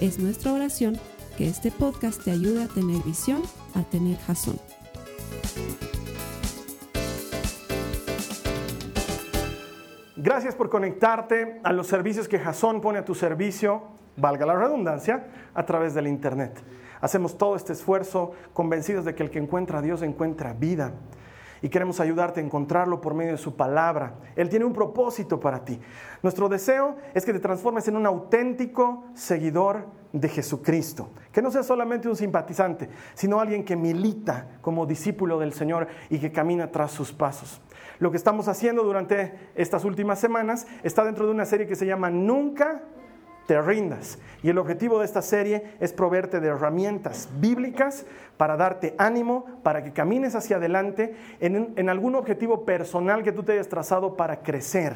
Es nuestra oración que este podcast te ayude a tener visión, a tener jazón. Gracias por conectarte a los servicios que Jason pone a tu servicio, valga la redundancia, a través del Internet. Hacemos todo este esfuerzo convencidos de que el que encuentra a Dios encuentra vida y queremos ayudarte a encontrarlo por medio de su palabra. Él tiene un propósito para ti. Nuestro deseo es que te transformes en un auténtico seguidor de Jesucristo, que no sea solamente un simpatizante, sino alguien que milita como discípulo del Señor y que camina tras sus pasos. Lo que estamos haciendo durante estas últimas semanas está dentro de una serie que se llama Nunca te rindas. Y el objetivo de esta serie es proveerte de herramientas bíblicas para darte ánimo, para que camines hacia adelante en, en, algún objetivo personal que tú te hayas trazado para crecer.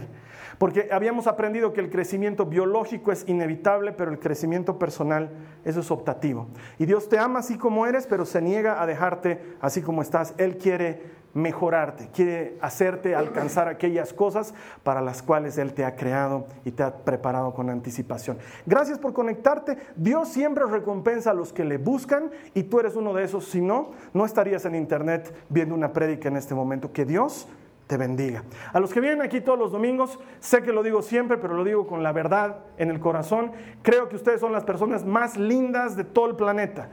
Porque habíamos aprendido que el crecimiento biológico es inevitable, pero el crecimiento personal, eso es optativo. Y Dios te ama así como eres, pero se niega a dejarte así como estás. Él quiere mejorarte, quiere hacerte alcanzar aquellas cosas para las cuales Él te ha creado y te ha preparado con anticipación. Gracias por conectarte. Dios siempre recompensa a los que le buscan y tú eres uno de esos. Si no, no estarías en internet viendo una prédica en este momento. Que Dios te bendiga. A los que vienen aquí todos los domingos, sé que lo digo siempre, pero lo digo con la verdad en el corazón. Creo que ustedes son las personas más lindas de todo el planeta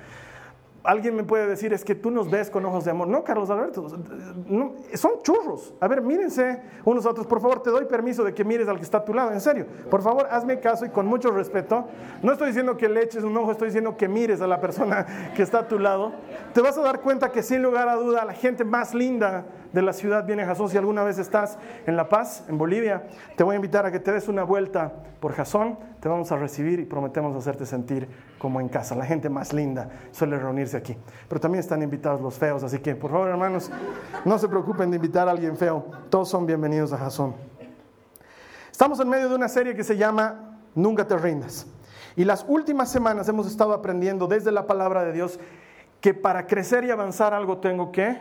alguien me puede decir, es que tú nos ves con ojos de amor. No, Carlos Alberto, son churros. A ver, mírense unos a otros. Por favor, te doy permiso de que mires al que está a tu lado. En serio, por favor, hazme caso y con mucho respeto. No estoy diciendo que le eches un ojo, estoy diciendo que mires a la persona que está a tu lado. Te vas a dar cuenta que sin lugar a duda, la gente más linda de la ciudad viene Jasón. Si alguna vez estás en La Paz, en Bolivia, te voy a invitar a que te des una vuelta por Jasón. Te vamos a recibir y prometemos hacerte sentir como en casa. La gente más linda suele reunirse aquí. Pero también están invitados los feos, así que por favor, hermanos, no se preocupen de invitar a alguien feo. Todos son bienvenidos a Jasón. Estamos en medio de una serie que se llama Nunca te rindas. Y las últimas semanas hemos estado aprendiendo desde la palabra de Dios que para crecer y avanzar algo tengo que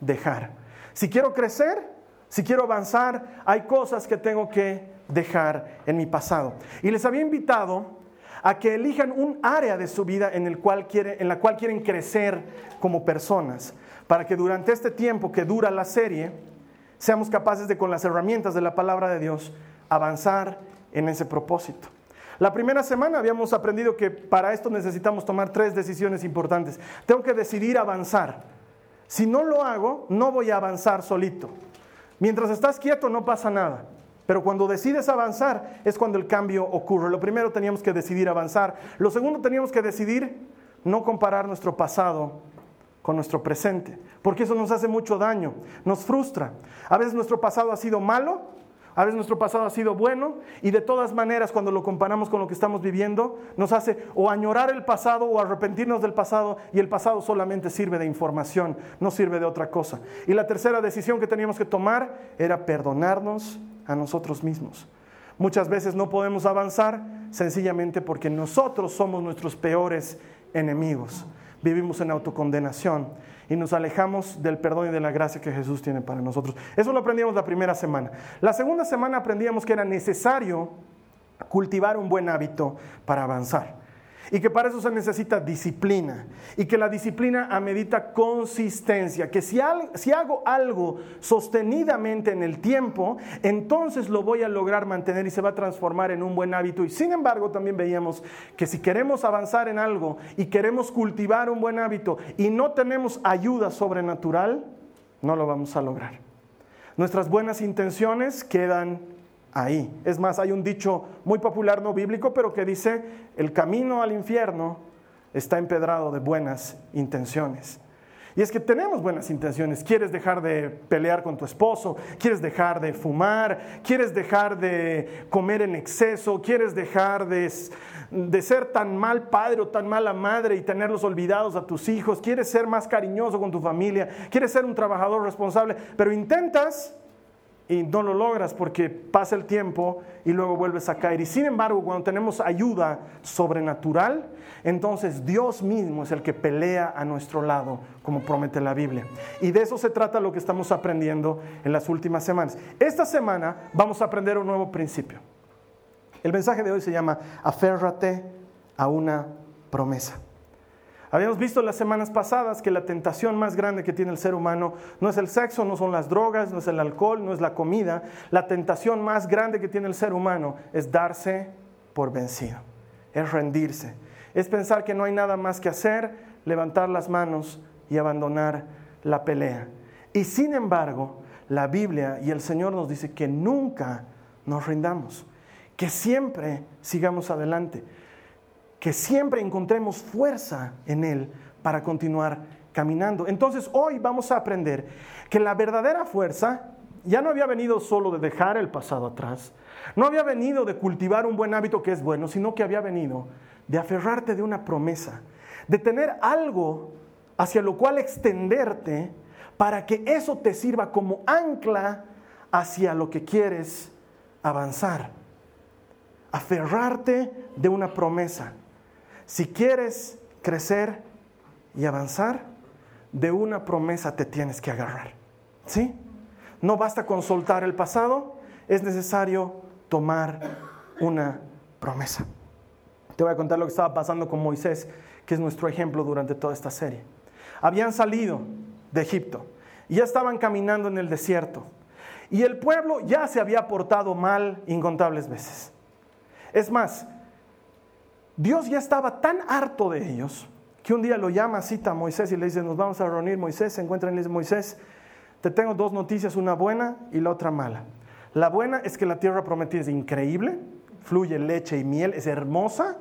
dejar. Si quiero crecer, si quiero avanzar, hay cosas que tengo que dejar en mi pasado. Y les había invitado a que elijan un área de su vida en, el cual en la cual quieren crecer como personas, para que durante este tiempo que dura la serie, seamos capaces de, con las herramientas de la palabra de Dios, avanzar en ese propósito. La primera semana habíamos aprendido que para esto necesitamos tomar tres decisiones importantes. Tengo que decidir avanzar. Si no lo hago, no voy a avanzar solito. Mientras estás quieto no pasa nada. Pero cuando decides avanzar es cuando el cambio ocurre. Lo primero teníamos que decidir avanzar. Lo segundo teníamos que decidir no comparar nuestro pasado con nuestro presente, porque eso nos hace mucho daño, nos frustra. A veces nuestro pasado ha sido malo, a veces nuestro pasado ha sido bueno y de todas maneras cuando lo comparamos con lo que estamos viviendo nos hace o añorar el pasado o arrepentirnos del pasado y el pasado solamente sirve de información, no sirve de otra cosa. Y la tercera decisión que teníamos que tomar era perdonarnos a nosotros mismos. Muchas veces no podemos avanzar sencillamente porque nosotros somos nuestros peores enemigos. Vivimos en autocondenación y nos alejamos del perdón y de la gracia que Jesús tiene para nosotros. Eso lo aprendíamos la primera semana. La segunda semana aprendíamos que era necesario cultivar un buen hábito para avanzar y que para eso se necesita disciplina y que la disciplina amerita consistencia, que si, si, hago algo sostenidamente en el tiempo, entonces lo voy a lograr mantener y se va a transformar en un buen hábito. Y sin embargo también veíamos que si queremos avanzar en algo y queremos cultivar un buen hábito y no tenemos ayuda sobrenatural, no lo vamos a lograr. Nuestras buenas intenciones quedan ahí. Es más, hay un dicho muy popular no bíblico, pero que dice, el camino al infierno está empedrado de buenas intenciones. Y es que tenemos buenas intenciones. Quieres dejar de pelear con tu esposo, quieres dejar de fumar, quieres dejar de comer en exceso, quieres dejar de, de ser tan mal padre o tan mala madre y tenerlos olvidados a tus hijos, quieres ser más cariñoso con tu familia, quieres ser un trabajador responsable, pero intentas y no lo logras porque pasa el tiempo y luego vuelves a caer. Y sin embargo, cuando tenemos ayuda sobrenatural, entonces Dios mismo es el que pelea a nuestro lado, como promete la Biblia. Y de eso se trata lo que estamos aprendiendo en las últimas semanas. Esta semana vamos a aprender un nuevo principio. El mensaje de hoy se llama Aférrate a una promesa. Habíamos visto las semanas pasadas que la tentación más grande que tiene el ser humano no es el sexo, no son las drogas, no es el alcohol, no es la comida. La tentación más grande que tiene el ser humano es darse por vencido, es rendirse, es pensar que no hay nada más que hacer, levantar las manos y abandonar la pelea. Y sin embargo, la Biblia y el Señor nos dice que nunca nos rindamos, que siempre sigamos adelante que siempre encontremos fuerza en Él para continuar caminando. Entonces hoy vamos a aprender que la verdadera fuerza ya no había venido solo de dejar el pasado atrás, no había venido de cultivar un buen hábito que es bueno, sino que había venido de aferrarte de una promesa, de tener algo hacia lo cual extenderte para que eso te sirva como ancla hacia lo que quieres avanzar. Aferrarte de una promesa. Si quieres crecer y avanzar, de una promesa te tienes que agarrar. ¿Sí? No basta con soltar el pasado, es necesario tomar una promesa. Te voy a contar lo que estaba pasando con Moisés, que es nuestro ejemplo durante toda esta serie. Habían salido de Egipto y ya estaban caminando en el desierto. Y el pueblo ya se había portado mal incontables veces. Es más, Dios ya estaba tan harto de ellos que un día lo llama, cita a Moisés y le dice, nos vamos a reunir, Moisés, se encuentra y le dice, Moisés, te tengo dos noticias, una buena y la otra mala. La buena es que la tierra prometida es increíble, fluye leche y miel, es hermosa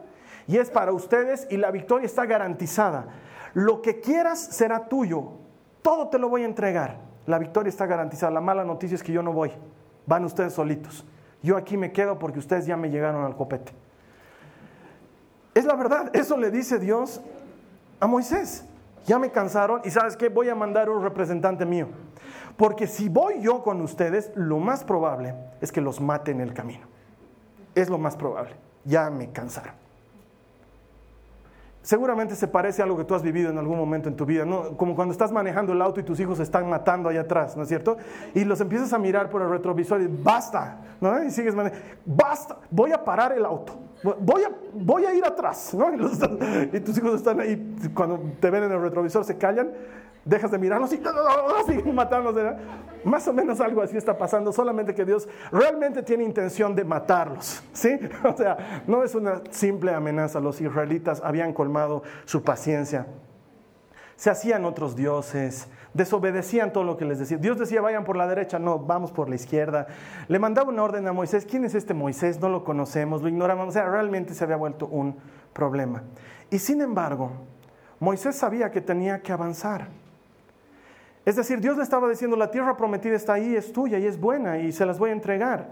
y es para ustedes y la victoria está garantizada. Lo que quieras será tuyo, todo te lo voy a entregar. La victoria está garantizada. La mala noticia es que yo no voy, van ustedes solitos. Yo aquí me quedo porque ustedes ya me llegaron al copete. Es la verdad, eso le dice Dios a Moisés. Ya me cansaron y sabes qué, voy a mandar un representante mío. Porque si voy yo con ustedes, lo más probable es que los mate en el camino. Es lo más probable. Ya me cansaron. Seguramente se parece a algo que tú has vivido en algún momento en tu vida, ¿no? Como cuando estás manejando el auto y tus hijos están matando allá atrás, ¿no es cierto? Y los empiezas a mirar por el retrovisor y basta, ¿no? Y sigues manejando, basta, voy a parar el auto voy a, voy a ir atrás, ¿no? Y, tus hijos están ahí, cuando te ven en el retrovisor se callan, dejas de mirarlos y siguen. Más o menos algo así está pasando, solamente que Dios realmente tiene intención de matarlos, ¿sí? O sea, no es una simple amenaza, los israelitas habían colmado su paciencia. Se hacían otros dioses, desobedecían todo lo que les decía. Dios decía, vayan por la derecha, no, vamos por la izquierda. Le mandaba una orden a Moisés, ¿quién es este Moisés? No lo conocemos, lo ignoramos. O sea, realmente se había vuelto un problema. Y sin embargo, Moisés sabía que tenía que avanzar. Es decir, Dios le estaba diciendo, la tierra prometida está ahí, es tuya y es buena y se las voy a entregar.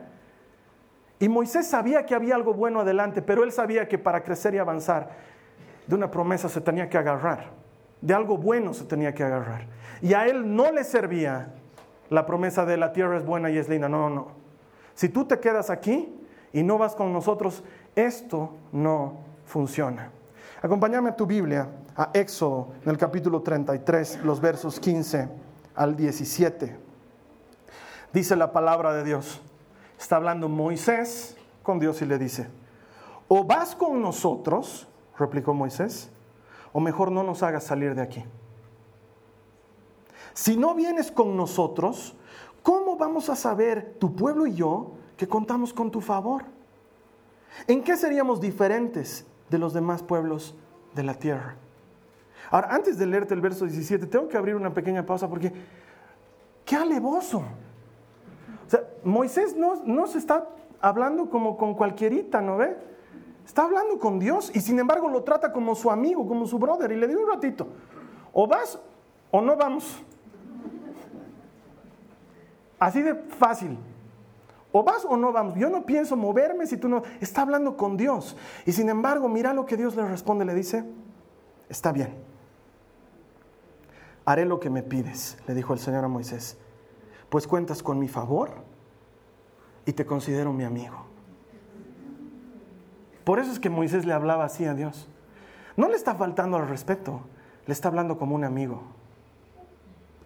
Y Moisés sabía que había algo bueno adelante, pero él sabía que para crecer y avanzar de una promesa se tenía que agarrar, de algo bueno se tenía que agarrar. Y a él no le servía la promesa de la tierra es buena y es linda. No, no. Si tú te quedas aquí y no vas con nosotros, esto no funciona. Acompáñame a tu Biblia, a Éxodo, en el capítulo 33, los versos 15 al 17. Dice la palabra de Dios. Está hablando Moisés con Dios y le dice, o vas con nosotros, replicó Moisés, o mejor no nos hagas salir de aquí. Si no vienes con nosotros, ¿cómo vamos a saber, tu pueblo y yo, que contamos con tu favor? ¿En qué seríamos diferentes de los demás pueblos de la tierra? Ahora, antes de leerte el verso 17, tengo que abrir una pequeña pausa porque, qué alevoso. O sea, Moisés no, no se está hablando como con cualquierita, ¿no ve? Está hablando con Dios y sin embargo lo trata como su amigo, como su brother. Y le digo un ratito, o vas o no vamos. Así de fácil. O vas o no vamos. Yo no pienso moverme si tú no... Está hablando con Dios. Y sin embargo, mira lo que Dios le responde. Le dice, está bien. Haré lo que me pides, le dijo el Señor a Moisés. Pues cuentas con mi favor y te considero mi amigo. Por eso es que Moisés le hablaba así a Dios. No le está faltando al respeto, le está hablando como un amigo.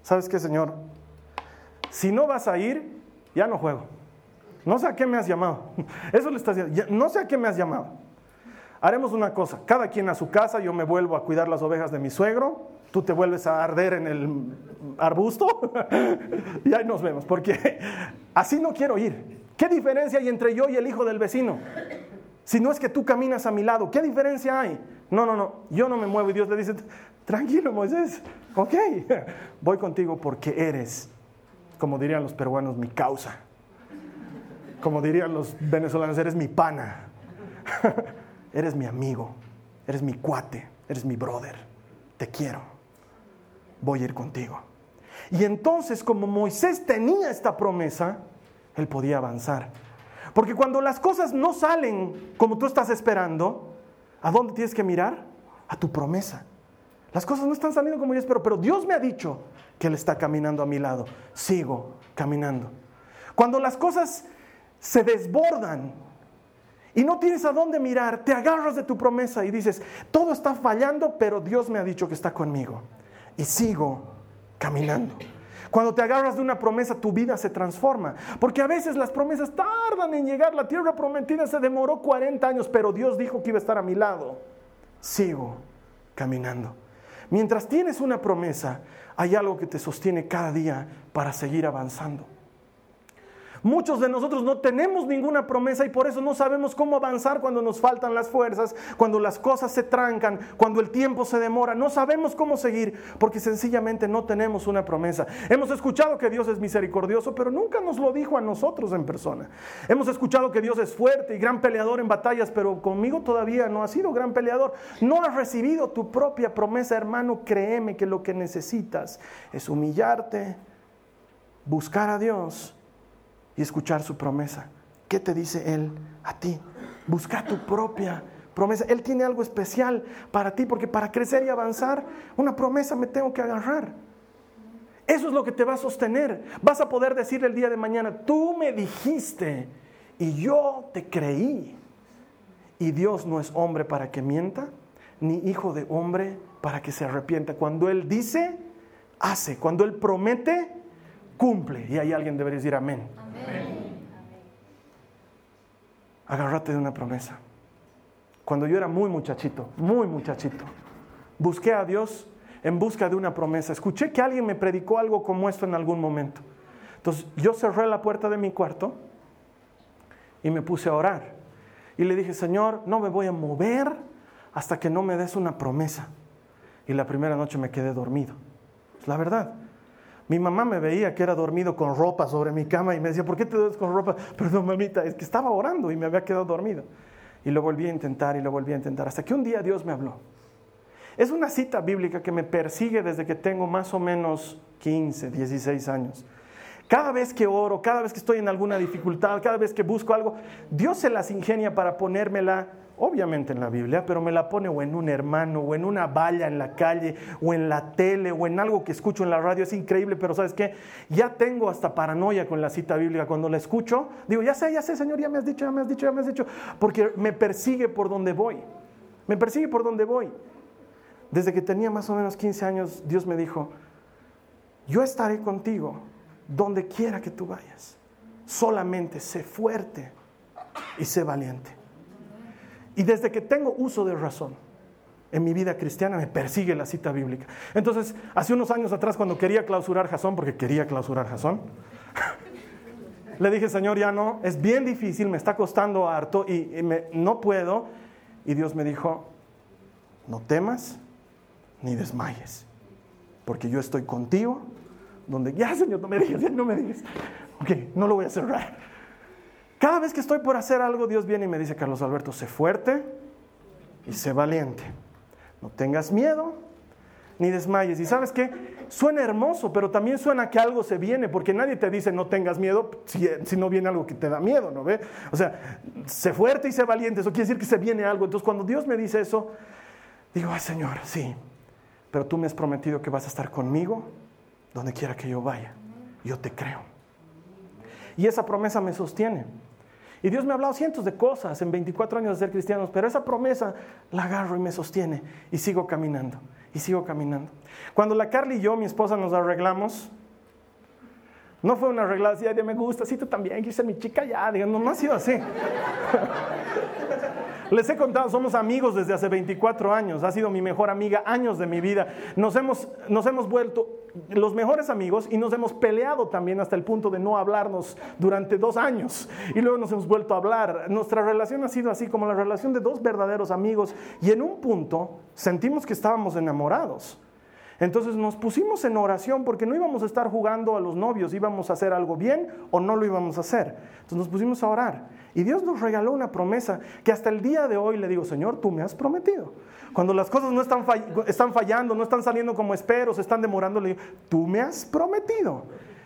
¿Sabes qué, Señor? Si no vas a ir, ya no juego. No sé a qué me has llamado. Eso le estás diciendo. No sé a qué me has llamado. Haremos una cosa. Cada quien a su casa. Yo me vuelvo a cuidar las ovejas de mi suegro. Tú te vuelves a arder en el arbusto. y ahí nos vemos. Porque así no quiero ir. ¿Qué diferencia hay entre yo y el hijo del vecino? Si no es que tú caminas a mi lado, ¿qué diferencia hay? No, no, no. Yo no me muevo. Y Dios le dice, tranquilo, Moisés. Ok. Voy contigo porque eres, como dirían los peruanos, mi causa como dirían los venezolanos, eres mi pana, eres mi amigo, eres mi cuate, eres mi brother, te quiero, voy a ir contigo. Y entonces como Moisés tenía esta promesa, él podía avanzar. Porque cuando las cosas no salen como tú estás esperando, ¿a dónde tienes que mirar? A tu promesa. Las cosas no están saliendo como yo espero, pero Dios me ha dicho que Él está caminando a mi lado. Sigo caminando. Cuando las cosas se desbordan y no tienes a dónde mirar, te agarras de tu promesa y dices, todo está fallando, pero Dios me ha dicho que está conmigo. Y sigo caminando. Cuando te agarras de una promesa, tu vida se transforma. Porque a veces las promesas tardan en llegar. La tierra prometida se demoró 40 años, pero Dios dijo que iba a estar a mi lado. Sigo caminando. Mientras tienes una promesa, hay algo que te sostiene cada día para seguir avanzando. Muchos de nosotros no tenemos ninguna promesa y por eso no sabemos cómo avanzar cuando nos faltan las fuerzas, cuando las cosas se trancan, cuando el tiempo se demora. No sabemos cómo seguir porque sencillamente no tenemos una promesa. Hemos escuchado que Dios es misericordioso, pero nunca nos lo dijo a nosotros en persona. Hemos escuchado que Dios es fuerte y gran peleador en batallas, pero conmigo todavía no ha sido gran peleador. No has recibido tu propia promesa, hermano. Créeme que lo que necesitas es humillarte, buscar a Dios y escuchar su promesa. ¿Qué te dice Él a ti? Busca tu propia promesa. Él tiene algo especial para ti, porque para crecer y avanzar, una promesa me tengo que agarrar. Eso es lo que te va a sostener. Vas a poder decir el día de mañana, tú me dijiste y yo te creí. Y Dios no es hombre para que mienta, ni hijo de hombre para que se arrepienta. Cuando Él dice, hace. Cuando Él promete, cumple. Y ahí alguien debería decir amén. Agárrate de una promesa. Cuando yo era muy muchachito, muy muchachito, busqué a Dios en busca de una promesa. Escuché que alguien me predicó algo como esto en algún momento. Entonces yo cerré la puerta de mi cuarto y me puse a orar. Y le dije, Señor, no me voy a mover hasta que no me des una promesa. Y la primera noche me quedé dormido. Es la verdad. Mi mamá me veía que era dormido con ropa sobre mi cama y me decía, ¿por qué te duermes con ropa? Perdón, mamita, es que estaba orando y me había quedado dormido. Y lo volví a intentar y lo volví a intentar, hasta que un día Dios me habló. Es una cita bíblica que me persigue desde que tengo más o menos 15, 16 años. Cada vez que oro, cada vez que estoy en alguna dificultad, cada vez que busco algo, Dios se las ingenia para ponérmela obviamente en la Biblia, pero me la pone o en un hermano, o en una valla en la calle, o en la tele, o en algo que escucho en la radio. Es increíble, pero ¿sabes qué? Ya tengo hasta paranoia con la cita bíblica. Cuando la escucho, digo, ya sé, ya sé, Señor, ya me has dicho, ya me has dicho, ya me has dicho, porque me persigue por donde voy. Me persigue por donde voy. Desde que tenía más o menos 15 años, Dios me dijo, yo estaré contigo donde quiera que tú vayas. Solamente sé fuerte y sé valiente. Y desde que tengo uso de razón en mi vida cristiana me persigue la cita bíblica. Entonces, hace unos años atrás cuando quería clausurar Jasón, porque quería clausurar Jasón, le dije, Señor, ya no, es bien difícil, me está costando harto y, no puedo. Y Dios me dijo, no temas ni desmayes, porque yo estoy contigo, donde, ya Señor, no me digas, no me digas. Ok, no lo voy a cerrar. Cada vez que estoy por hacer algo, Dios viene y me dice, Carlos Alberto, sé fuerte y sé valiente. No tengas miedo ni desmayes. Y sabes qué? Suena hermoso, pero también suena que algo se viene, porque nadie te dice no tengas miedo si, no viene algo que te da miedo, ¿no ve? O sea, sé fuerte y sé valiente, eso quiere decir que se viene algo. Entonces cuando Dios me dice eso, digo, ay Señor, sí, pero tú me has prometido que vas a estar conmigo donde quiera que yo vaya. Yo te creo. Y esa promesa me sostiene. Y Dios me ha hablado cientos de cosas en 24 años de ser cristianos, pero esa promesa la agarro y me sostiene y sigo caminando, y sigo caminando. Cuando la Carly y yo, mi esposa, nos arreglamos, no fue una arreglada así, me gusta, sí, tú también, quise mi chica ya, digamos, no ha sido así. Les he contado, somos amigos desde hace 24 años, ha sido mi mejor amiga años de mi vida. Nos hemos, nos hemos vuelto los mejores amigos y nos hemos peleado también hasta el punto de no hablarnos durante dos años. Y luego nos hemos vuelto a hablar. Nuestra relación ha sido así como la relación de dos verdaderos amigos y en un punto sentimos que estábamos enamorados. Entonces nos pusimos en oración porque no íbamos a estar jugando a los novios, íbamos a hacer algo bien o no lo íbamos a hacer. Entonces nos pusimos a orar y Dios nos regaló una promesa que hasta el día de hoy le digo, Señor, tú me has prometido. Cuando las cosas no están, fallando, no están saliendo como espero, se están demorando, le digo, tú me has prometido.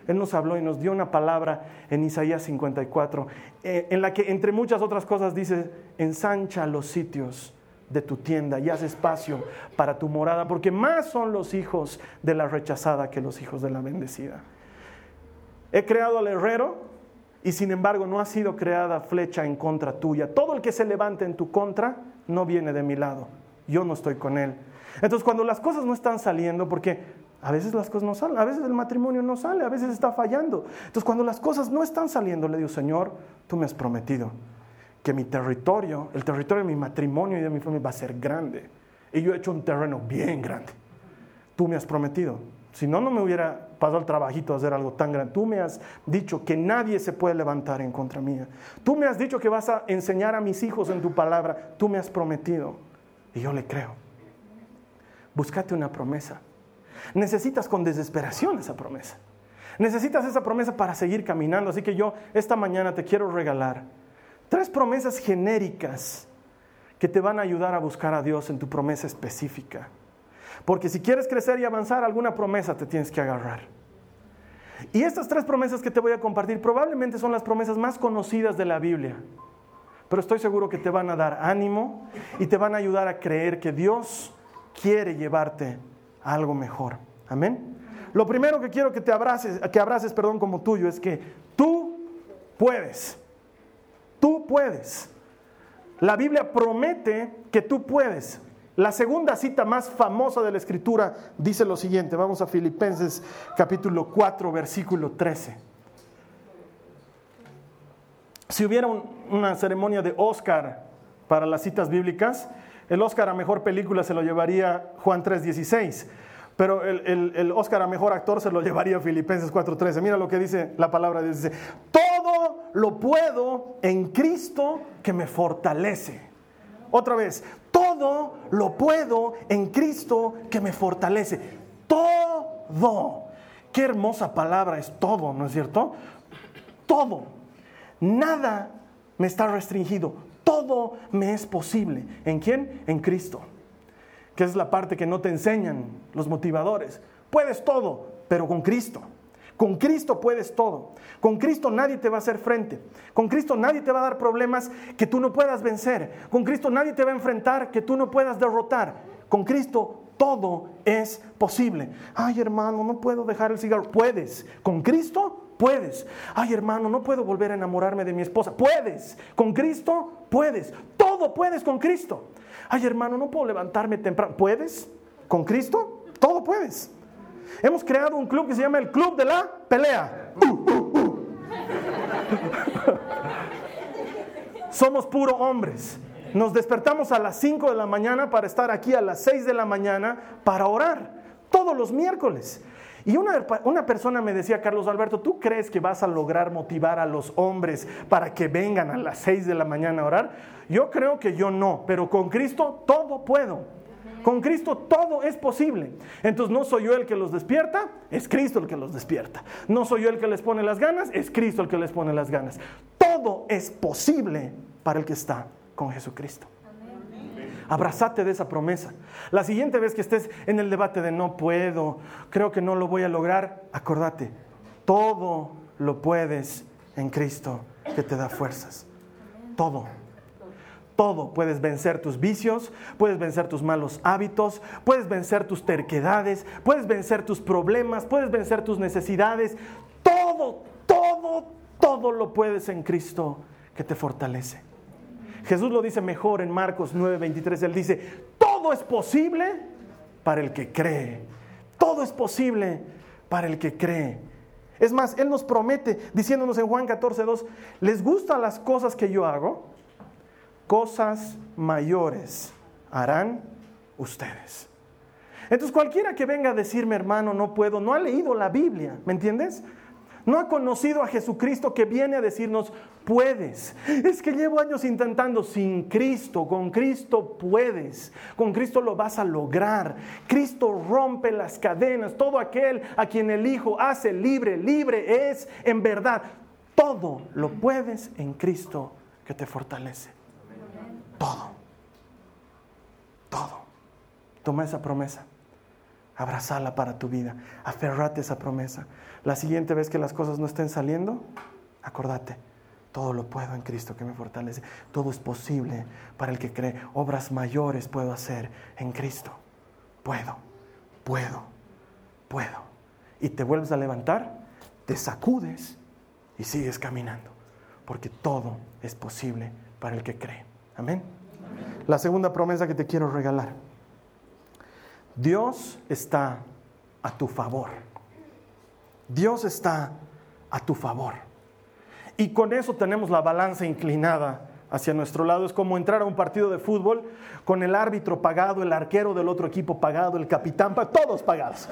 Él nos habló y nos dio una palabra en Isaías 54, eh, en la que entre muchas otras cosas dice, ensancha los sitios de tu tienda y haz espacio para tu morada, porque más son los hijos de la rechazada que los hijos de la bendecida. He creado al herrero y sin embargo no ha sido creada flecha en contra tuya. Todo el que se levante en tu contra no viene de mi lado. Yo no estoy con él. Entonces cuando las cosas no están saliendo, porque a veces las cosas no salen, a veces el matrimonio no sale, a veces está fallando. Entonces cuando las cosas no están saliendo, le digo, Señor, tú me has prometido que mi territorio, el territorio de mi matrimonio y de mi familia va a ser grande. Y yo he hecho un terreno bien grande. Tú me has prometido. Si no, no me hubiera pasado el trabajito de hacer algo tan grande. Tú me has dicho que nadie se puede levantar en contra mía. Tú me has dicho que vas a enseñar a mis hijos en tu palabra. Tú me has prometido. Y yo le creo. Búscate una promesa. Necesitas con desesperación esa promesa. Necesitas esa promesa para seguir caminando. Así que yo esta mañana te quiero regalar Tres promesas genéricas que te van a ayudar a buscar a Dios en tu promesa específica. Porque si quieres crecer y avanzar, alguna promesa te tienes que agarrar. Y estas tres promesas que te voy a compartir probablemente son las promesas más conocidas de la Biblia. Pero estoy seguro que te van a dar ánimo y te van a ayudar a creer que Dios quiere llevarte a algo mejor. Amén. Lo primero que quiero que te abraces, que abraces, perdón, como tuyo es que tú puedes. Tú puedes. La Biblia promete que tú puedes. La segunda cita más famosa de la Escritura dice lo siguiente. Vamos a Filipenses capítulo 4, versículo 13. Si hubiera una ceremonia de Oscar para las citas bíblicas, el Oscar a mejor película se lo llevaría Juan 3:16, pero el, el, Oscar a mejor actor se lo llevaría Filipenses 4:13. Mira lo que dice la palabra de Dios. Dice, lo puedo en Cristo que me fortalece. Otra vez, todo lo puedo en Cristo que me fortalece. Todo. Qué hermosa palabra es todo, ¿no es cierto? Todo. Nada me está restringido. Todo me es posible. ¿En quién? En Cristo. Que es la parte que no te enseñan los motivadores. Puedes todo, pero con Cristo. Con Cristo puedes todo. Con Cristo nadie te va a hacer frente. Con Cristo nadie te va a dar problemas que tú no puedas vencer. Con Cristo nadie te va a enfrentar que tú no puedas derrotar. Con Cristo todo es posible. Ay, hermano, no puedo dejar el cigarro. Puedes. Con Cristo puedes. Ay, hermano, no puedo volver a enamorarme de mi esposa. Puedes. Con Cristo puedes. Todo puedes con Cristo. Ay, hermano, no puedo levantarme temprano. ¿Puedes? Con Cristo todo puedes. Hemos creado un club que se llama el Club de la Pelea. Uh, uh, uh. Somos puro hombres. Nos despertamos a las 5 de la mañana para estar aquí a las 6 de la mañana para orar. Todos los miércoles. Y una, persona me decía, Carlos Alberto, ¿tú crees que vas a lograr motivar a los hombres para que vengan a las 6 de la mañana a orar? Yo creo que yo no, pero con Cristo todo puedo. Con Cristo todo es posible. Entonces no soy yo el que los despierta, es Cristo el que los despierta. No soy yo el que les pone las ganas, es Cristo el que les pone las ganas. Todo es posible para el que está con Jesucristo. Abrazate de esa promesa. La siguiente vez que estés en el debate de no puedo, creo que no lo voy a lograr, acordate, todo lo puedes en Cristo que te da fuerzas. Todo. Todo. Puedes vencer tus vicios, puedes vencer tus malos hábitos, puedes vencer tus terquedades, puedes vencer tus problemas, puedes vencer tus necesidades. Todo, todo, todo lo puedes en Cristo que te fortalece. Jesús lo dice mejor en Marcos 9:23. Él dice, todo es posible para el que cree. Todo es posible para el que cree. Es más, Él nos promete, diciéndonos en Juan 14:2, ¿les gustan las cosas que yo hago? Cosas mayores harán ustedes. Entonces cualquiera que venga a decirme, hermano, no puedo, no ha leído la Biblia, ¿me entiendes? No ha conocido a Jesucristo que viene a decirnos, puedes. Es que llevo años intentando sin Cristo, con Cristo puedes, con Cristo lo vas a lograr. Cristo rompe las cadenas, todo aquel a quien el Hijo hace libre, libre es en verdad. Todo lo puedes en Cristo que te fortalece. Todo. Todo. Toma esa promesa. Abrazala para tu vida. Aferrate a esa promesa. La siguiente vez que las cosas no estén saliendo, acordate, todo lo puedo en Cristo que me fortalece. Todo es posible para el que cree. Obras mayores puedo hacer en Cristo. Puedo, puedo, puedo. Y te vuelves a levantar, te sacudes y sigues caminando. Porque todo es posible para el que cree. Amén. La segunda promesa que te quiero regalar. Dios está a tu favor. Dios está a tu favor. Y con eso tenemos la balanza inclinada hacia nuestro lado. Es como entrar a un partido de fútbol con el árbitro pagado, el arquero del otro equipo pagado, el capitán, todos pagados.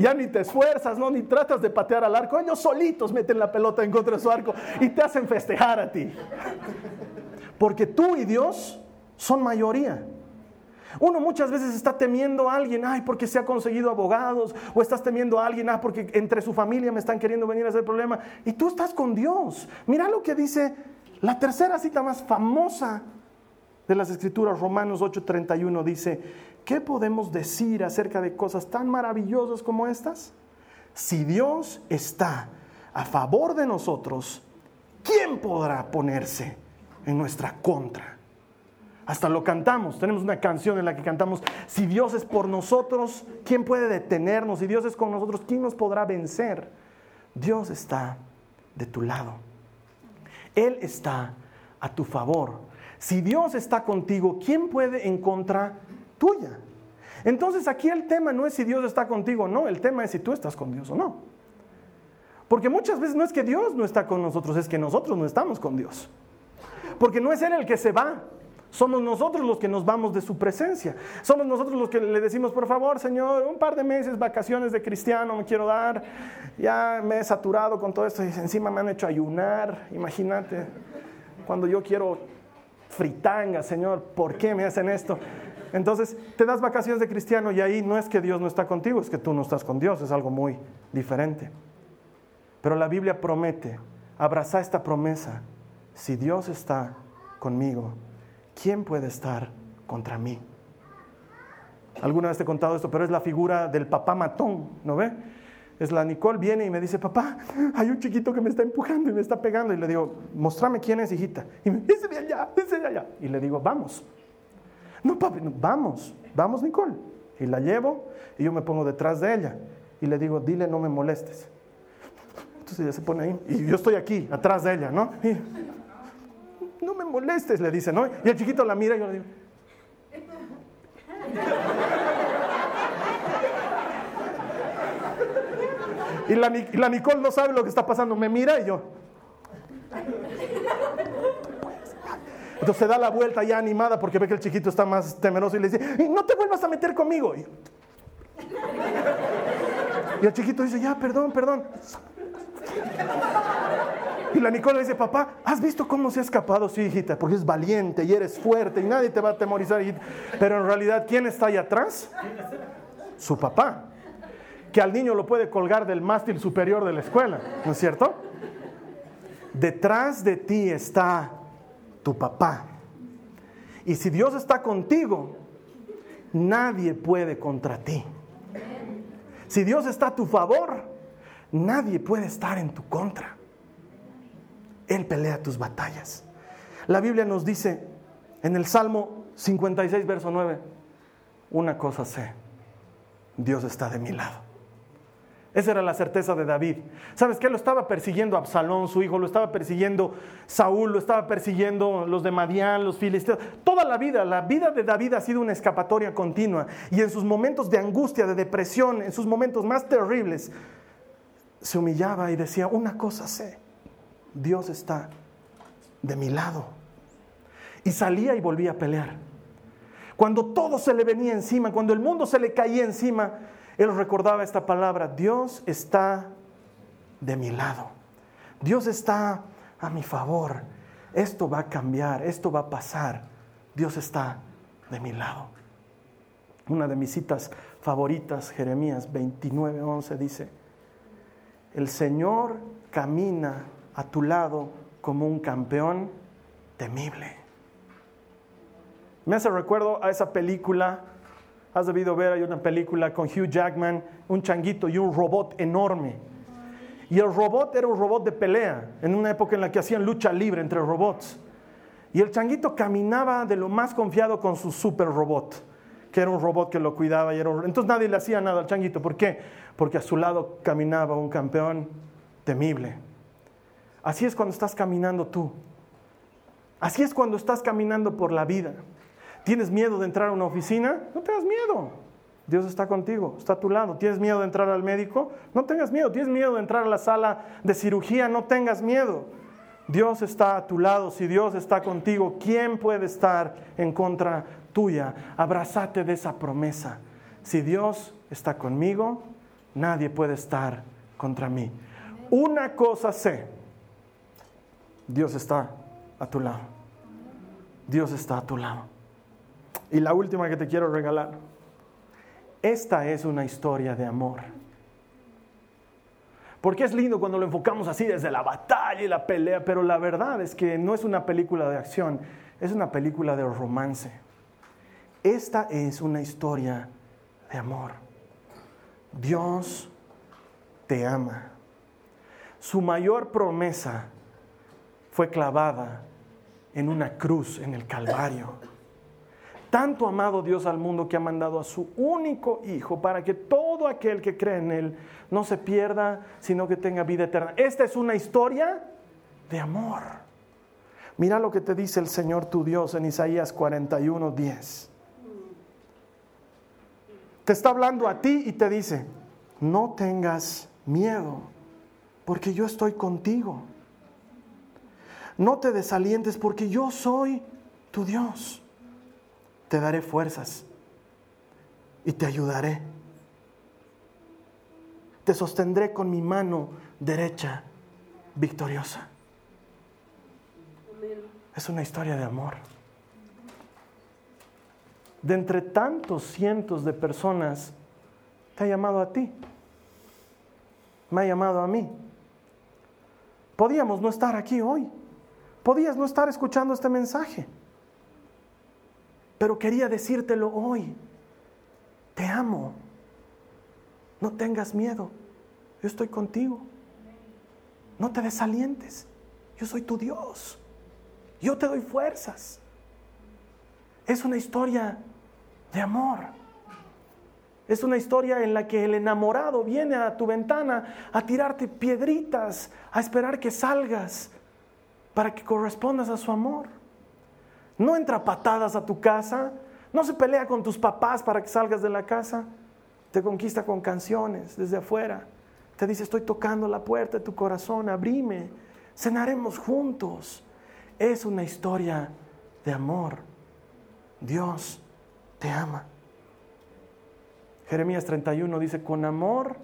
Ya ni te esfuerzas, ¿no? ni tratas de patear al arco. Ellos solitos meten la pelota en contra de su arco y te hacen festejar a ti. Porque tú y Dios son mayoría. Uno muchas veces está temiendo a alguien, ay, porque se ha conseguido abogados, o estás temiendo a alguien, ah, porque entre su familia me están queriendo venir a hacer problema. Y tú estás con Dios. Mira lo que dice la tercera cita más famosa de las Escrituras, Romanos 8:31, dice, ¿qué podemos decir acerca de cosas tan maravillosas como estas? Si Dios está a favor de nosotros, ¿quién podrá ponerse en nuestra contra? Hasta lo cantamos. Tenemos una canción en la que cantamos, si Dios es por nosotros, ¿quién puede detenernos? Si Dios es con nosotros, ¿quién nos podrá vencer? Dios está de tu lado. Él está a tu favor. Si Dios está contigo, ¿quién puede en contra tuya? Entonces aquí el tema no es si Dios está contigo o no, el tema es si tú estás con Dios o no. Porque muchas veces no es que Dios no está con nosotros, es que nosotros no estamos con Dios. Porque no es Él el que se va, somos nosotros los que nos vamos de su presencia. Somos nosotros los que le decimos, por favor, Señor, un par de meses, vacaciones de cristiano me quiero dar. Ya me he saturado con todo esto y encima me han hecho ayunar. Imagínate, cuando yo quiero fritanga, Señor, ¿por qué me hacen esto? Entonces, te das vacaciones de cristiano y ahí no es que Dios no está contigo, es que tú no estás con Dios, es algo muy diferente. Pero la Biblia promete, abraza esta promesa, si Dios está conmigo, ¿quién puede estar contra mí? Alguna vez te he contado esto, pero es la figura del papá matón, ¿no ve? Es la Nicole viene y me dice, papá, hay un chiquito que me está empujando y me está pegando. Y le digo, mostrame quién es, hijita. Y me dice, de allá, ese de allá. Y le digo, vamos. No, papi, vamos, vamos, Nicole. Y la llevo y yo me pongo detrás de ella. Y le digo, dile, no me molestes. Entonces ella se pone ahí. Y yo estoy aquí, atrás de ella, ¿no? Y, no me molestes, le dice, ¿no? Y el chiquito la mira y yo le digo, Y la, la, Nicole no sabe lo que está pasando, me mira y yo. Entonces se da la vuelta ya animada porque ve que el chiquito está más temeroso y le dice, no te vuelvas a meter conmigo. Y, el chiquito dice, ya, perdón, perdón. Y la Nicola dice, papá, ¿has visto cómo se ha escapado? Sí, hijita, porque es valiente y eres fuerte y nadie te va a atemorizar. Pero en realidad, ¿quién está ahí atrás? Su papá. Que al niño lo puede colgar del mástil superior de la escuela, ¿no es cierto? Detrás de ti está tu papá. Y si Dios está contigo, nadie puede contra ti. Si Dios está a tu favor, nadie puede estar en tu contra. Él pelea tus batallas. La Biblia nos dice en el Salmo 56, verso 9, una cosa sé, Dios está de mi lado. Esa era la certeza de David. ¿Sabes qué? Lo estaba persiguiendo Absalón, su hijo, lo estaba persiguiendo Saúl, lo estaba persiguiendo los de Madián, los filisteos. Toda la vida, la vida de David ha sido una escapatoria continua. Y en sus momentos de angustia, de depresión, en sus momentos más terribles, se humillaba y decía, una cosa sé, Dios está de mi lado. Y salía y volvía a pelear. Cuando todo se le venía encima, cuando el mundo se le caía encima, él recordaba esta palabra, Dios está de mi lado, Dios está a mi favor, esto va a cambiar, esto va a pasar, Dios está de mi lado. Una de mis citas favoritas, Jeremías 29, 11, dice, el Señor camina a tu lado como un campeón temible. Me hace recuerdo a esa película Has debido ver, hay una película con Hugh Jackman, un changuito y un robot enorme. Y el robot era un robot de pelea, en una época en la que hacían lucha libre entre robots. Y el changuito caminaba de lo más confiado con su super robot, que era un robot que lo cuidaba. Y era Entonces nadie le hacía nada al changuito. ¿Por qué? Porque a su lado caminaba un campeón temible. Así es cuando estás caminando tú. Así es cuando estás caminando por la vida. ¿Tienes miedo de entrar a una oficina? No tengas miedo. Dios está contigo, está a tu lado. ¿Tienes miedo de entrar al médico? No tengas miedo. ¿Tienes miedo de entrar a la sala de cirugía? No tengas miedo. Dios está a tu lado. Si Dios está contigo, ¿quién puede estar en contra tuya? Abrázate de esa promesa. Si Dios está conmigo, nadie puede estar contra mí. Una cosa sé. Dios está a tu lado. Dios está a tu lado. Y la última que te quiero regalar. Esta es una historia de amor. Porque es lindo cuando lo enfocamos así desde la batalla y la pelea, pero la verdad es que no es una película de acción, es una película de romance. Esta es una historia de amor. Dios te ama. Su mayor promesa fue clavada en una cruz en el Calvario. Tanto amado Dios al mundo que ha mandado a su único Hijo para que todo aquel que cree en Él no se pierda, sino que tenga vida eterna. Esta es una historia de amor. Mira lo que te dice el Señor tu Dios en Isaías 41, 10. Te está hablando a ti y te dice, no tengas miedo, porque yo estoy contigo. No te desalientes, porque yo soy tu Dios te daré fuerzas y te ayudaré. Te sostendré con mi mano derecha victoriosa. Es una historia de amor. De entre tantos cientos de personas, te ha llamado a ti. Me ha llamado a mí. Podíamos no estar aquí hoy. Podías no estar escuchando este mensaje pero quería decírtelo hoy. Te amo. No tengas miedo. Yo estoy contigo. No te desalientes. Yo soy tu Dios. Yo te doy fuerzas. Es una historia de amor. Es una historia en la que el enamorado viene a tu ventana a tirarte piedritas, a esperar que salgas para que correspondas a su amor no entra patadas a tu casa, no se pelea con tus papás para que salgas de la casa, te conquista con canciones desde afuera, te dice estoy tocando la puerta de tu corazón, abrime, cenaremos juntos. Es una historia de amor. Dios te ama. Jeremías 31 dice, con amor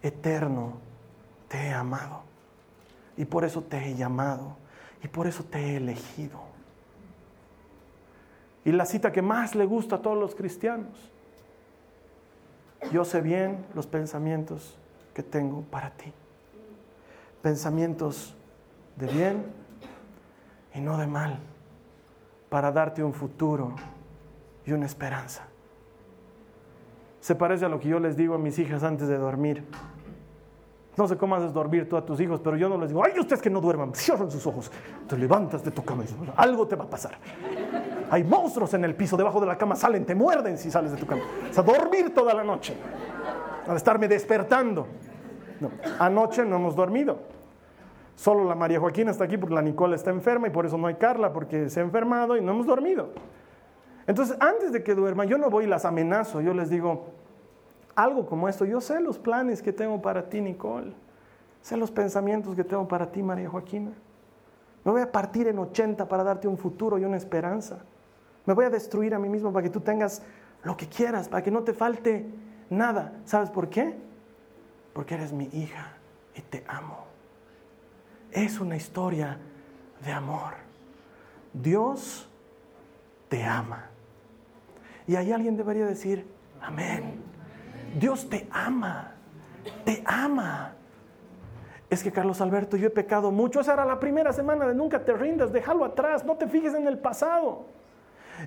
eterno te he amado. Y por eso te he llamado. Y por eso te he elegido. Y la cita que más le gusta a todos los cristianos. Yo sé bien los pensamientos que tengo para ti. Pensamientos de bien y no de mal, para darte un futuro y una esperanza. Se parece a lo que yo les digo a mis hijas antes de dormir. No sé cómo haces dormir tú a tus hijos, pero yo no les digo, ay, ustedes que no duerman, cierran sus ojos, te levantas de tu cama y algo te va a pasar. Hay monstruos en el piso, debajo de la cama salen, te muerden si sales de tu cama. O sea, dormir toda la noche, al estarme despertando. anoche no hemos dormido. Solo la María Joaquina está aquí porque la Nicole está enferma y por eso no hay Carla porque se ha enfermado y no hemos dormido. Entonces, antes de que duerman, yo no voy y las amenazo, yo les digo, algo como esto, yo sé los planes que tengo para ti, Nicole, sé los pensamientos que tengo para ti, María Joaquina. Me voy a partir en 80 para darte un futuro y una esperanza. Me voy a destruir a mí mismo para que tú tengas lo que quieras, para que no te falte nada. ¿Sabes por qué? Porque eres mi hija y te amo es una historia de amor. Dios te ama. Y ahí alguien debería decir, amén. Dios te ama, te ama. Es que Carlos Alberto, yo he pecado mucho. Esa era la primera semana de nunca te rindas, déjalo atrás, no te fijes en el pasado.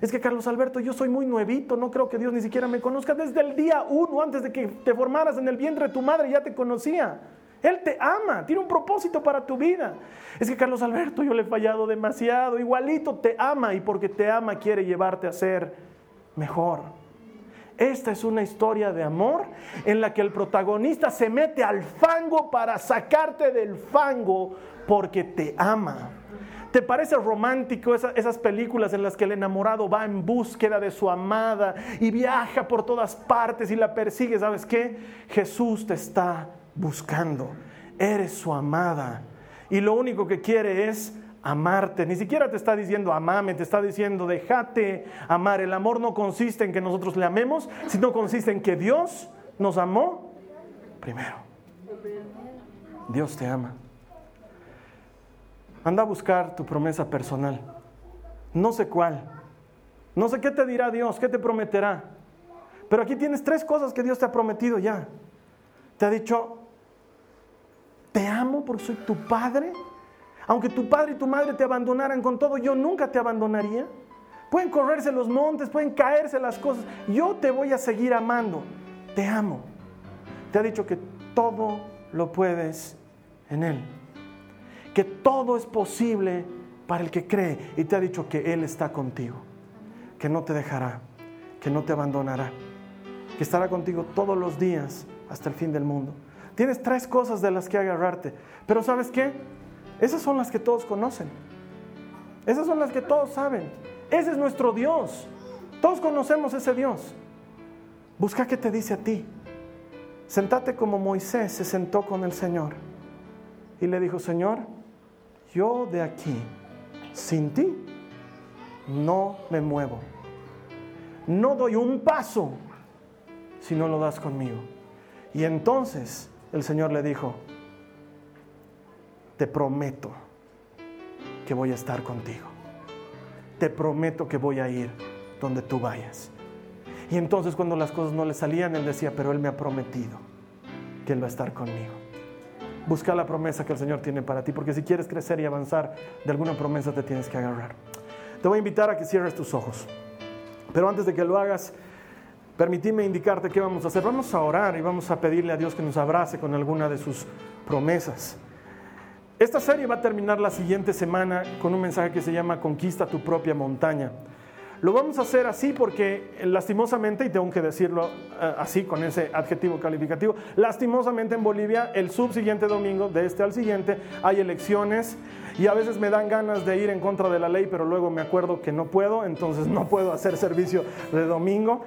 Es que Carlos Alberto, yo soy muy nuevito, no creo que Dios ni siquiera me conozca. Desde el día uno, antes de que te formaras en el vientre de tu madre, ya te conocía. Él te ama, tiene un propósito para tu vida. Es que Carlos Alberto, yo le he fallado demasiado, igualito te ama y porque te ama quiere llevarte a ser mejor. Esta es una historia de amor en la que el protagonista se mete al fango para sacarte del fango porque te ama. ¿Te parece romántico esas, películas en las que el enamorado va en búsqueda de su amada y viaja por todas partes y la persigue? ¿Sabes qué? Jesús te está buscando. Eres su amada. Y lo único que quiere es amarte. Ni siquiera te está diciendo amame, te está diciendo déjate amar. El amor no consiste en que nosotros le amemos, sino consiste en que Dios nos amó primero. Dios te ama. Anda a buscar tu promesa personal. No sé cuál. No sé qué te dirá Dios, qué te prometerá. Pero aquí tienes tres cosas que Dios te ha prometido ya. Te ha dicho, te amo porque soy tu padre. Aunque tu padre y tu madre te abandonaran con todo, yo nunca te abandonaría. Pueden correrse los montes, pueden caerse las cosas. Yo te voy a seguir amando. Te amo. Te ha dicho que todo lo puedes en Él. Que todo es posible para el que cree. Y te ha dicho que Él está contigo. Que no te dejará. Que no te abandonará. Que estará contigo todos los días hasta el fin del mundo. Tienes tres cosas de las que agarrarte. Pero ¿sabes qué? Esas son las que todos conocen. Esas son las que todos saben. Ese es nuestro Dios. Todos conocemos ese Dios. Busca qué te dice a ti. Sentate como Moisés se sentó con el Señor. Y le dijo, Señor, yo de aquí, sin ti, no me muevo. No doy un paso si no lo das conmigo. Y entonces el Señor le dijo, te prometo que voy a estar contigo. Te prometo que voy a ir donde tú vayas. Y entonces cuando las cosas no le salían, él decía, pero él me ha prometido que él va a estar conmigo. Busca la promesa que el Señor tiene para ti, porque si quieres crecer y avanzar, de alguna promesa te tienes que agarrar. Te voy a invitar a que cierres tus ojos. Pero antes de que lo hagas, Permitime indicarte qué vamos a hacer. Vamos a orar y vamos a pedirle a Dios que nos abrace con alguna de sus promesas. Esta serie va a terminar la siguiente semana con un mensaje que se llama Conquista tu propia montaña. Lo vamos a hacer así porque lastimosamente, y tengo que decirlo eh, así con ese adjetivo calificativo, lastimosamente en Bolivia el subsiguiente domingo, de este al siguiente, hay elecciones y a veces me dan ganas de ir en contra de la ley, pero luego me acuerdo que no puedo, entonces no puedo hacer servicio de domingo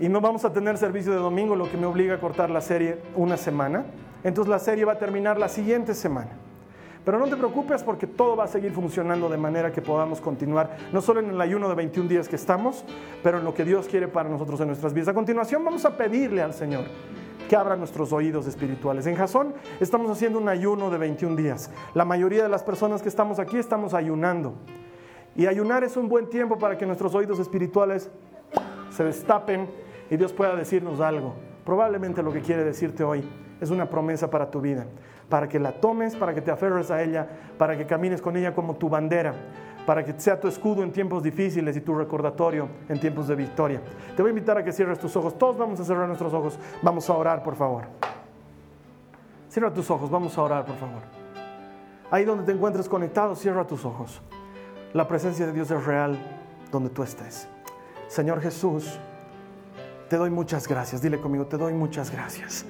y no vamos a tener servicio de domingo, lo que me obliga a cortar la serie una semana. Entonces la serie va a terminar la siguiente semana. Pero no te preocupes porque todo va a seguir funcionando de manera que podamos continuar, no solo en el ayuno de 21 días que estamos, pero en lo que Dios quiere para nosotros en nuestras vidas. A continuación vamos a pedirle al Señor que abra nuestros oídos espirituales. En Jasón estamos haciendo un ayuno de 21 días. La mayoría de las personas que estamos aquí estamos ayunando. Y ayunar es un buen tiempo para que nuestros oídos espirituales se destapen y Dios pueda decirnos algo. Probablemente lo que quiere decirte hoy es una promesa para tu vida, para que la tomes, para que te aferres a ella, para que camines con ella como tu bandera, para que sea tu escudo en tiempos difíciles y tu recordatorio en tiempos de victoria. Te voy a invitar a que cierres tus ojos. Todos vamos a cerrar nuestros ojos. Vamos a orar, por favor. Cierra tus ojos, vamos a orar, por favor. Ahí donde te encuentres conectado, cierra tus ojos. La presencia de Dios es real donde tú estés. Señor Jesús, te doy muchas gracias. Dile conmigo, te doy muchas gracias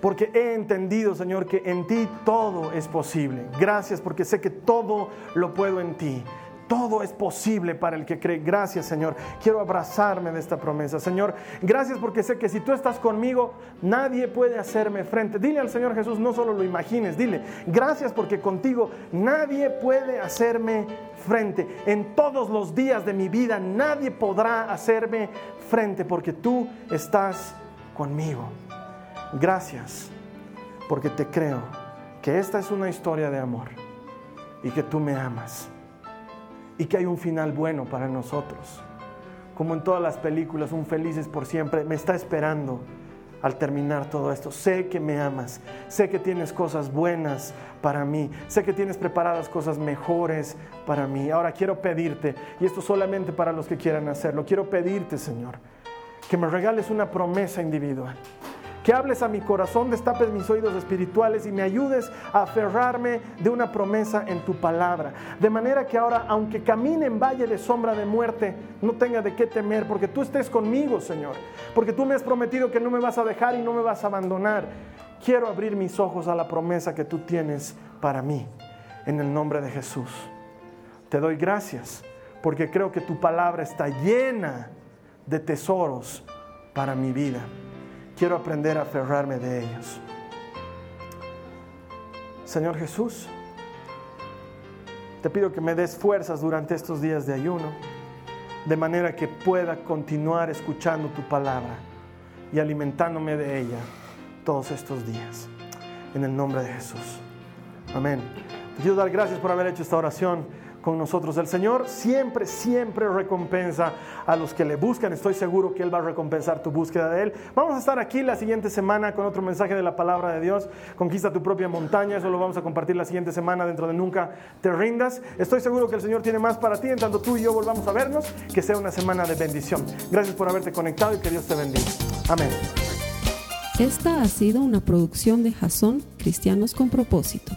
porque he entendido, Señor, que en ti todo es posible. Gracias porque sé que todo lo puedo en ti. Todo es posible para el que cree. Gracias, Señor. Quiero abrazarme de esta promesa. Señor, gracias porque sé que si tú estás conmigo, nadie puede hacerme frente. Dile al Señor Jesús, no solo lo imagines, dile, gracias porque contigo nadie puede hacerme frente. En todos los días de mi vida nadie podrá hacerme frente porque tú estás conmigo. Gracias porque te creo que esta es una historia de amor y que tú me amas y que hay un final bueno para nosotros. Como en todas las películas, un felices por siempre me está esperando al terminar todo esto. Sé que me amas, sé que tienes cosas buenas para mí, sé que tienes preparadas cosas mejores para mí. Ahora quiero pedirte, y esto solamente para los que quieran hacerlo, quiero pedirte, Señor, que me regales una promesa individual que hables a mi corazón, destapes mis oídos espirituales y me ayudes a aferrarme de una promesa en tu palabra. De manera que ahora, aunque camine en valle de sombra de muerte, no tenga de qué temer, porque tú estés conmigo, Señor. Porque tú me has prometido que no me vas a dejar y no me vas a abandonar. Quiero abrir mis ojos a la promesa que tú tienes para mí. En el nombre de Jesús. Te doy gracias porque creo que tu palabra está llena de tesoros para mi vida quiero aprender a aferrarme de ellos. Señor Jesús, te pido que me des fuerzas durante estos días de ayuno, de manera que pueda continuar escuchando tu palabra y alimentándome de ella todos estos días. En el nombre de Jesús. Amén. Quiero dar gracias por haber hecho esta oración con nosotros. El Señor siempre, siempre recompensa a los que le buscan. Estoy seguro que Él va a recompensar tu búsqueda de Él. Vamos a estar aquí la siguiente semana con otro mensaje de la palabra de Dios. Conquista tu propia montaña. Eso lo vamos a compartir la siguiente semana dentro de Nunca Te Rindas. Estoy seguro que el Señor tiene más para ti. En tanto tú y yo volvamos a vernos, que sea una semana de bendición. Gracias por haberte conectado y que Dios te bendiga. Amén. Esta ha sido una producción de Jason Cristianos con propósito.